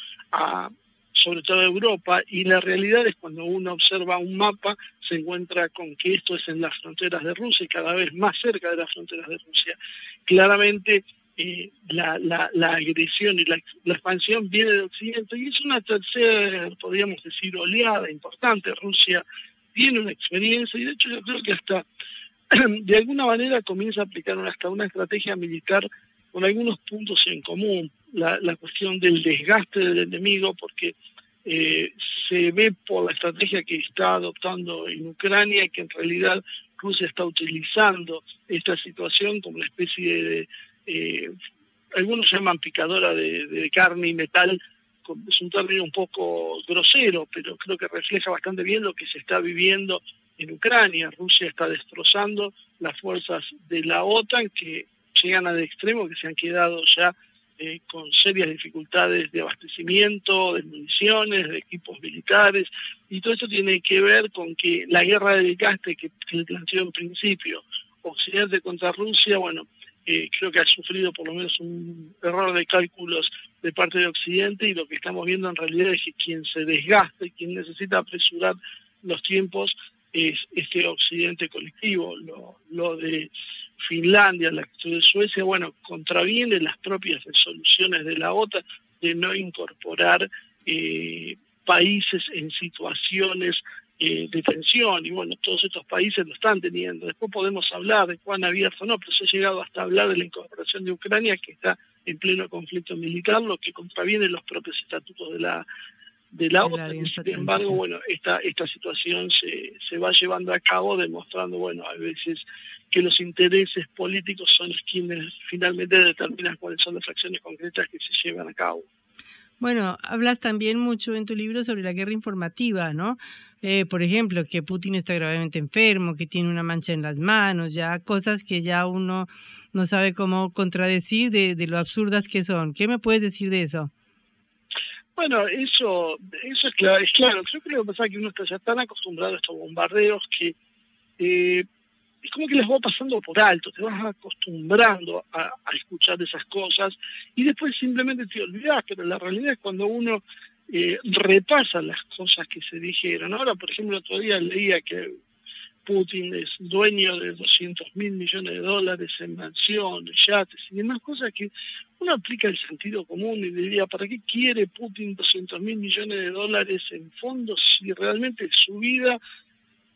sobre todo Europa, y la realidad es cuando uno observa un mapa, se encuentra con que esto es en las fronteras de Rusia y cada vez más cerca de las fronteras de Rusia. Claramente eh, la, agresión y la, expansión viene de Occidente y es una tercera, podríamos decir, oleada importante. Rusia tiene una experiencia y de hecho yo creo que hasta de alguna manera comienza a aplicar hasta una estrategia militar con algunos puntos en común. La, cuestión del desgaste del enemigo, porque eh, se ve por la estrategia que está adoptando en Ucrania que en realidad Rusia está utilizando esta situación como una especie de, eh, algunos llaman picadora de, carne y metal, es un término un poco grosero, pero creo que refleja bastante bien lo que se está viviendo en Ucrania. Rusia está destrozando las fuerzas de la OTAN que llegan al extremo, que se han quedado ya eh, con serias dificultades de abastecimiento, de municiones, de equipos militares, y todo esto tiene que ver con que la guerra de desgaste que, se planteó en principio Occidente contra Rusia, bueno, eh, creo que ha sufrido por lo menos un error de cálculos de parte de Occidente y lo que estamos viendo en realidad es que quien se desgasta y quien necesita apresurar los tiempos es este Occidente colectivo, lo, de Finlandia, la actitud de Suecia, bueno, contraviene las propias resoluciones de la OTAN de no incorporar eh, países en situaciones eh, de tensión y bueno, todos estos países lo están teniendo. Después podemos hablar de cuán abierto no, pero se ha llegado hasta hablar de la incorporación de Ucrania que está en pleno conflicto militar, lo que contraviene los propios estatutos de la de la OTAN. Sin embargo, bueno, esta, esta situación se, se va llevando a cabo demostrando, bueno, a veces que los intereses políticos son quienes finalmente determinan cuáles son las acciones concretas que se llevan a cabo. Bueno, hablas también mucho en tu libro sobre la guerra informativa, ¿no? Eh, por ejemplo, que Putin está gravemente enfermo, que tiene una mancha en las manos, ya cosas que ya uno no sabe cómo contradecir de, de lo absurdas que son. ¿Qué me puedes decir de eso? Bueno, eso, eso es claro, es claro. Creo que lo que pasa es que uno está ya tan acostumbrado a estos bombardeos que eh, es como que les va pasando por alto, te vas acostumbrando a, escuchar esas cosas y después simplemente te olvidas, pero la realidad es cuando uno eh, repasa las cosas que se dijeron. Ahora, por ejemplo, otro día leía que Putin es dueño de 200 mil millones de dólares en mansiones, yates y demás cosas que uno aplica el sentido común y diría, ¿para qué quiere Putin 200 mil millones de dólares en fondos si realmente su vida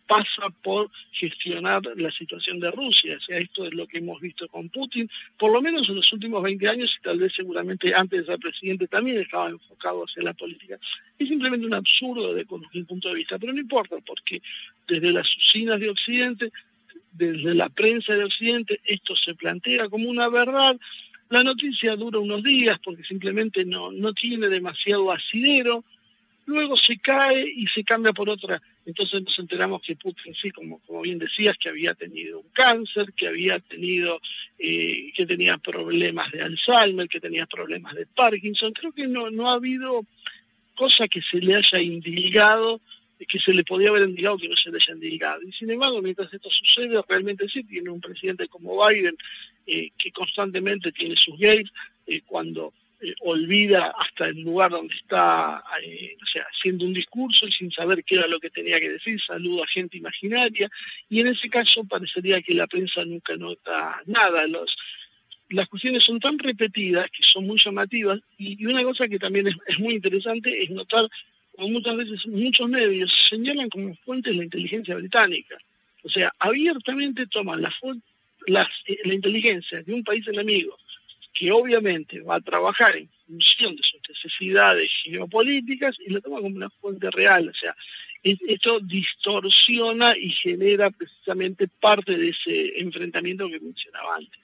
pasa por gestionar la situación de Rusia. O sea, esto es lo que hemos visto con Putin, por lo menos en los últimos 20 años y tal vez seguramente antes de ser presidente también estaba enfocado hacia la política. Es simplemente un absurdo desde mi punto de vista, pero no importa, porque desde las usinas de Occidente, desde la prensa de Occidente, esto se plantea como una verdad. La noticia dura unos días porque simplemente no, no tiene demasiado asidero, luego se cae y se cambia por otra entonces nos enteramos que Putin, sí, como, como bien decías, que había tenido un cáncer, que había tenido, eh, que tenía problemas de Alzheimer, que tenía problemas de Parkinson. Creo que no, no ha habido cosa que se le haya indicado, que se le podía haber indicado que no se le haya indicado. Y sin embargo, mientras esto sucede, realmente sí tiene un presidente como Biden, eh, que constantemente tiene sus gays, eh, cuando eh, olvida hasta el lugar donde está, eh, o sea, haciendo un discurso y sin saber qué era lo que tenía que decir, saluda a gente imaginaria, y en ese caso parecería que la prensa nunca nota nada. Los, las cuestiones son tan repetidas que son muy llamativas, y, una cosa que también es, muy interesante es notar como muchas veces muchos medios señalan como fuentes la inteligencia británica. O sea, abiertamente toman la fuente la inteligencia de un país enemigo que obviamente va a trabajar en función de sus necesidades geopolíticas y lo toma como una fuente real. O sea, esto distorsiona y genera precisamente parte de ese enfrentamiento que mencionaba antes.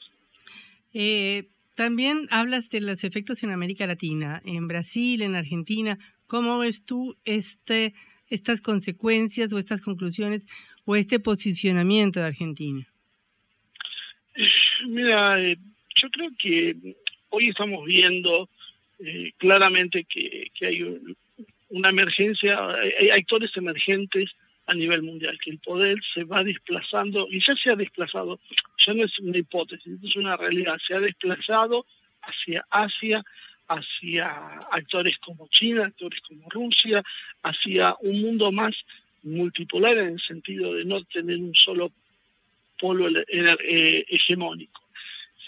Eh, también hablas de los efectos en América Latina, en Brasil, en Argentina. ¿Cómo ves tú este, estas consecuencias o estas conclusiones o este posicionamiento de Argentina? Mira, eh, yo creo que hoy estamos viendo eh, claramente que, hay una emergencia, hay actores emergentes a nivel mundial, que el poder se va desplazando, y ya se ha desplazado, ya no es una hipótesis, es una realidad, se ha desplazado hacia Asia, hacia actores como China, actores como Rusia, hacia un mundo más multipolar en el sentido de no tener un solo polo eh, hegemónico.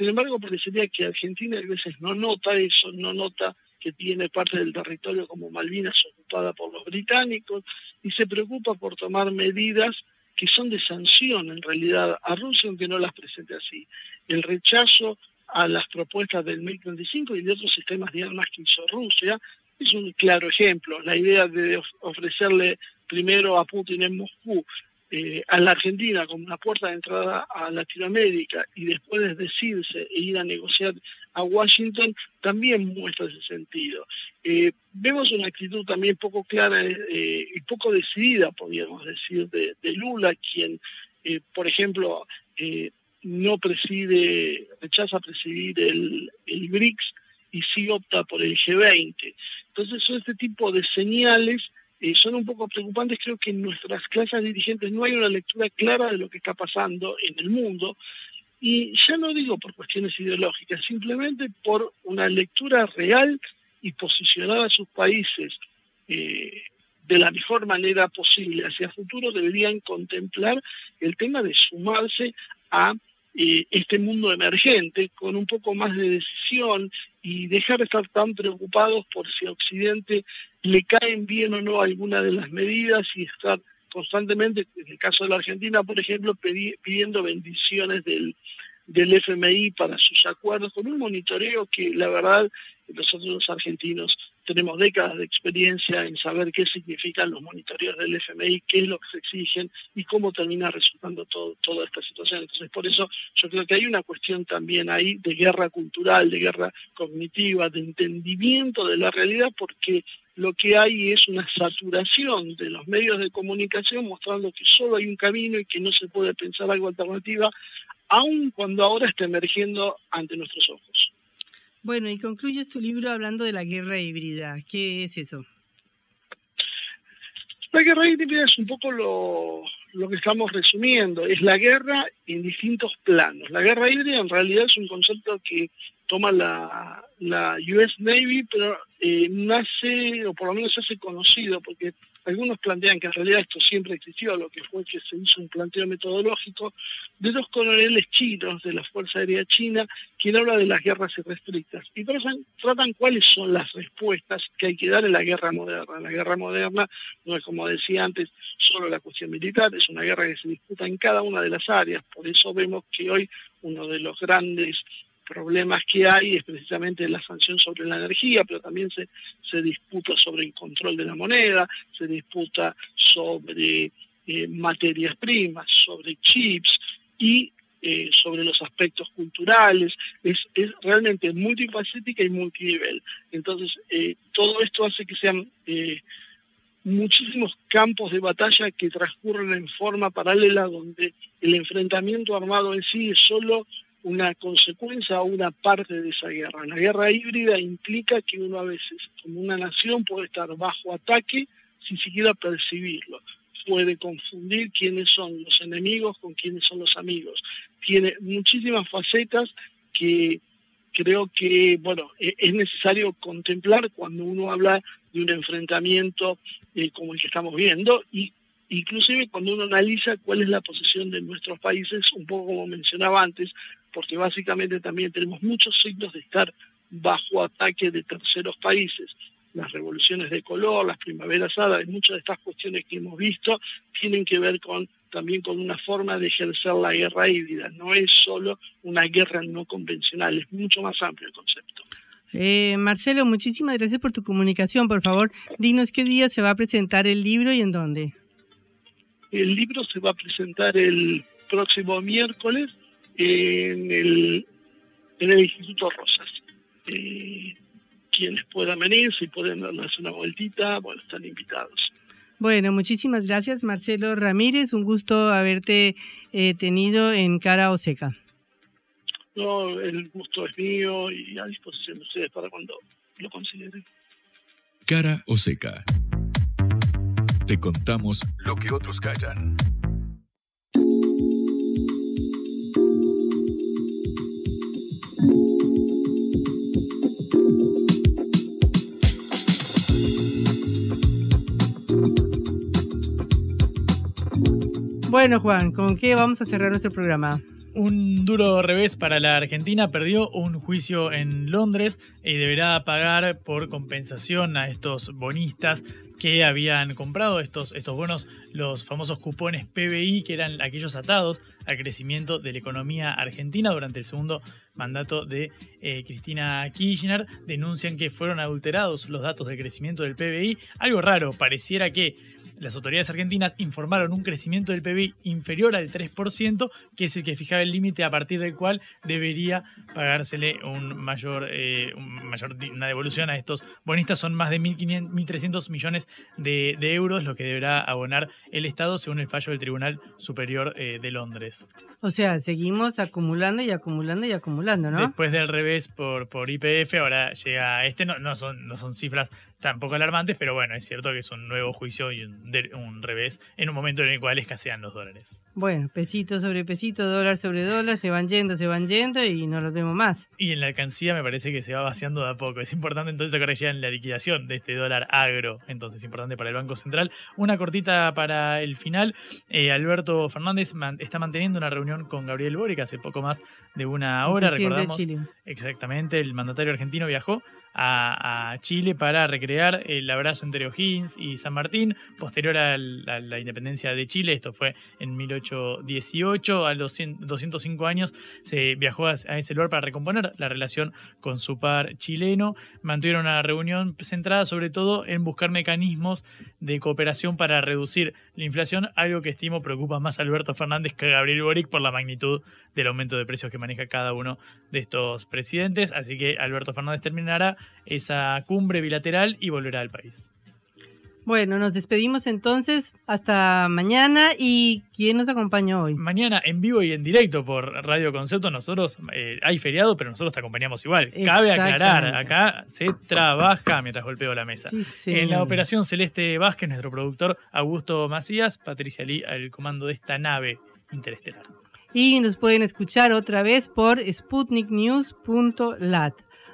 Sin embargo, parecería que Argentina a veces no nota eso, no nota que tiene parte del territorio como Malvinas ocupada por los británicos y se preocupa por tomar medidas que son de sanción en realidad a Rusia, aunque no las presente así. El rechazo a las propuestas del MiG-25 y de otros sistemas de armas que hizo Rusia es un claro ejemplo. La idea de ofrecerle primero a Putin en Moscú eh, a la Argentina como una puerta de entrada a Latinoamérica y después de decirse e ir a negociar a Washington, también muestra ese sentido. Eh, vemos una actitud también poco clara eh, y poco decidida, podríamos decir, de, Lula, quien, por ejemplo, no preside, rechaza presidir el, el BRICS y sí opta por el G20. Entonces son este tipo de señales son un poco preocupantes. Creo que en nuestras clases dirigentes no hay una lectura clara de lo que está pasando en el mundo. Y ya no digo por cuestiones ideológicas, simplemente por una lectura real y posicionar a sus países eh, de la mejor manera posible hacia futuro, deberían contemplar el tema de sumarse a eh, este mundo emergente con un poco más de decisión y dejar de estar tan preocupados por si Occidente le caen bien o no alguna de las medidas y estar constantemente, en el caso de la Argentina, por ejemplo, pidiendo bendiciones del, del FMI para sus acuerdos, con un monitoreo que la verdad nosotros los argentinos tenemos décadas de experiencia en saber qué significan los monitoreos del FMI, qué es lo que se exigen y cómo termina resultando todo, toda esta situación. Entonces, por eso yo creo que hay una cuestión también ahí de guerra cultural, de guerra cognitiva, de entendimiento de la realidad, porque lo que hay es una saturación de los medios de comunicación mostrando que solo hay un camino y que no se puede pensar algo alternativa, aun cuando ahora está emergiendo ante nuestros ojos. Bueno, y concluyes tu libro hablando de la guerra híbrida. ¿Qué es eso? La guerra híbrida es un poco lo, lo que estamos resumiendo. Es la guerra en distintos planos. La guerra híbrida en realidad es un concepto que toma la, US Navy, pero eh, nace, o por lo menos se hace conocido, porque algunos plantean que en realidad esto siempre existió, lo que fue que se hizo un planteo metodológico de dos coroneles chinos de la Fuerza Aérea China, quien habla de las guerras irrestrictas. Y tratan cuáles son las respuestas que hay que dar en la guerra moderna. La guerra moderna no es, como decía antes, solo la cuestión militar, es una guerra que se disputa en cada una de las áreas. Por eso vemos que hoy uno de los grandes problemas que hay es precisamente la sanción sobre la energía, pero también se, se disputa sobre el control de la moneda, se disputa sobre eh, materias primas, sobre chips y eh, sobre los aspectos culturales, es, es, realmente multifacética y multinivel. Entonces, eh, todo esto hace que sean muchísimos campos de batalla que transcurren en forma paralela, donde el enfrentamiento armado en sí es solo una consecuencia o una parte de esa guerra. La guerra híbrida implica que uno a veces, como una nación, puede estar bajo ataque sin siquiera percibirlo. Puede confundir quiénes son los enemigos con quiénes son los amigos. Tiene muchísimas facetas que creo que bueno e-, es necesario contemplar cuando uno habla de un enfrentamiento eh, como el que estamos viendo y inclusive cuando uno analiza cuál es la posición de nuestros países, un poco como mencionaba antes, porque básicamente también tenemos muchos signos de estar bajo ataque de terceros países. Las revoluciones de color, las primaveras árabe, muchas de estas cuestiones que hemos visto tienen que ver con también con una forma de ejercer la guerra híbrida. No es solo una guerra no convencional, es mucho más amplio el concepto. Eh, Marcelo, muchísimas gracias por tu comunicación. Por favor, dinos qué día se va a presentar el libro y en dónde. El libro se va a presentar el próximo miércoles en el, en el Instituto Rosas. Eh, quienes puedan venir, si pueden darnos una vueltita, bueno, están invitados. Bueno, muchísimas gracias Marcelo Ramírez, un gusto haberte eh, tenido en Cara o Seca. No, el gusto es mío y a disposición de ustedes para cuando lo consideren. Cara o Seca. Te contamos lo que otros callan. Bueno, Juan, ¿con qué vamos a cerrar nuestro programa? Un duro revés para la Argentina, perdió un juicio en Londres y deberá pagar por compensación a estos bonistas que habían comprado estos, estos bonos, los famosos cupones PBI, que eran aquellos atados al crecimiento de la economía argentina durante el segundo mandato de eh, Cristina Kirchner. Denuncian que fueron adulterados los datos de crecimiento del PBI. Algo raro, pareciera que las autoridades argentinas informaron un crecimiento del PBI inferior al 3%, que es el que fijaba el límite a partir del cual debería pagársele un mayor, eh, mayor, una devolución a estos bonistas. Son más de 1.300 millones de, euros lo que deberá abonar el Estado según el fallo del Tribunal Superior eh, de Londres. O sea, seguimos acumulando y acumulando y acumulando, ¿no? Después del revés por, por IPF, ahora llega este, no, no, son, no son cifras tampoco alarmantes, pero bueno, es cierto que es un nuevo juicio y un un revés en un momento en el cual escasean los dólares. Bueno, pesito sobre pesito, dólar sobre dólar, se van yendo, se van yendo y no los vemos más. Y en la alcancía me parece que se va vaciando de a poco. Es importante entonces acá ya en la liquidación de este dólar agro, entonces es importante para el Banco Central. Una cortita para el final. Eh, Alberto Fernández está manteniendo una reunión con Gabriel Boric hace poco más de una hora. Recordamos. Exactamente, el mandatario argentino viajó a, Chile para recrear el abrazo entre O'Higgins y San Martín, posterior a la, independencia de Chile, esto fue en 1818, a los 205 años se viajó a, ese lugar para recomponer la relación con su par chileno, mantuvieron una reunión centrada sobre todo en buscar mecanismos de cooperación para reducir la inflación, algo que estimo preocupa más a Alberto Fernández que a Gabriel Boric por la magnitud del aumento de precios que maneja cada uno de estos presidentes, así que Alberto Fernández terminará esa cumbre bilateral y volverá al país. Bueno, nos despedimos entonces hasta mañana. ¿Y quién nos acompañó hoy? Mañana en vivo y en directo por Radio Concepto. Nosotros, eh, hay feriado, pero nosotros te acompañamos igual. Cabe aclarar, acá se trabaja mientras golpeo la mesa. en la operación Celeste Vázquez, nuestro productor Augusto Macías, Patricia Lee al comando de esta nave interestelar. Y nos pueden escuchar otra vez por sputniknews.lat.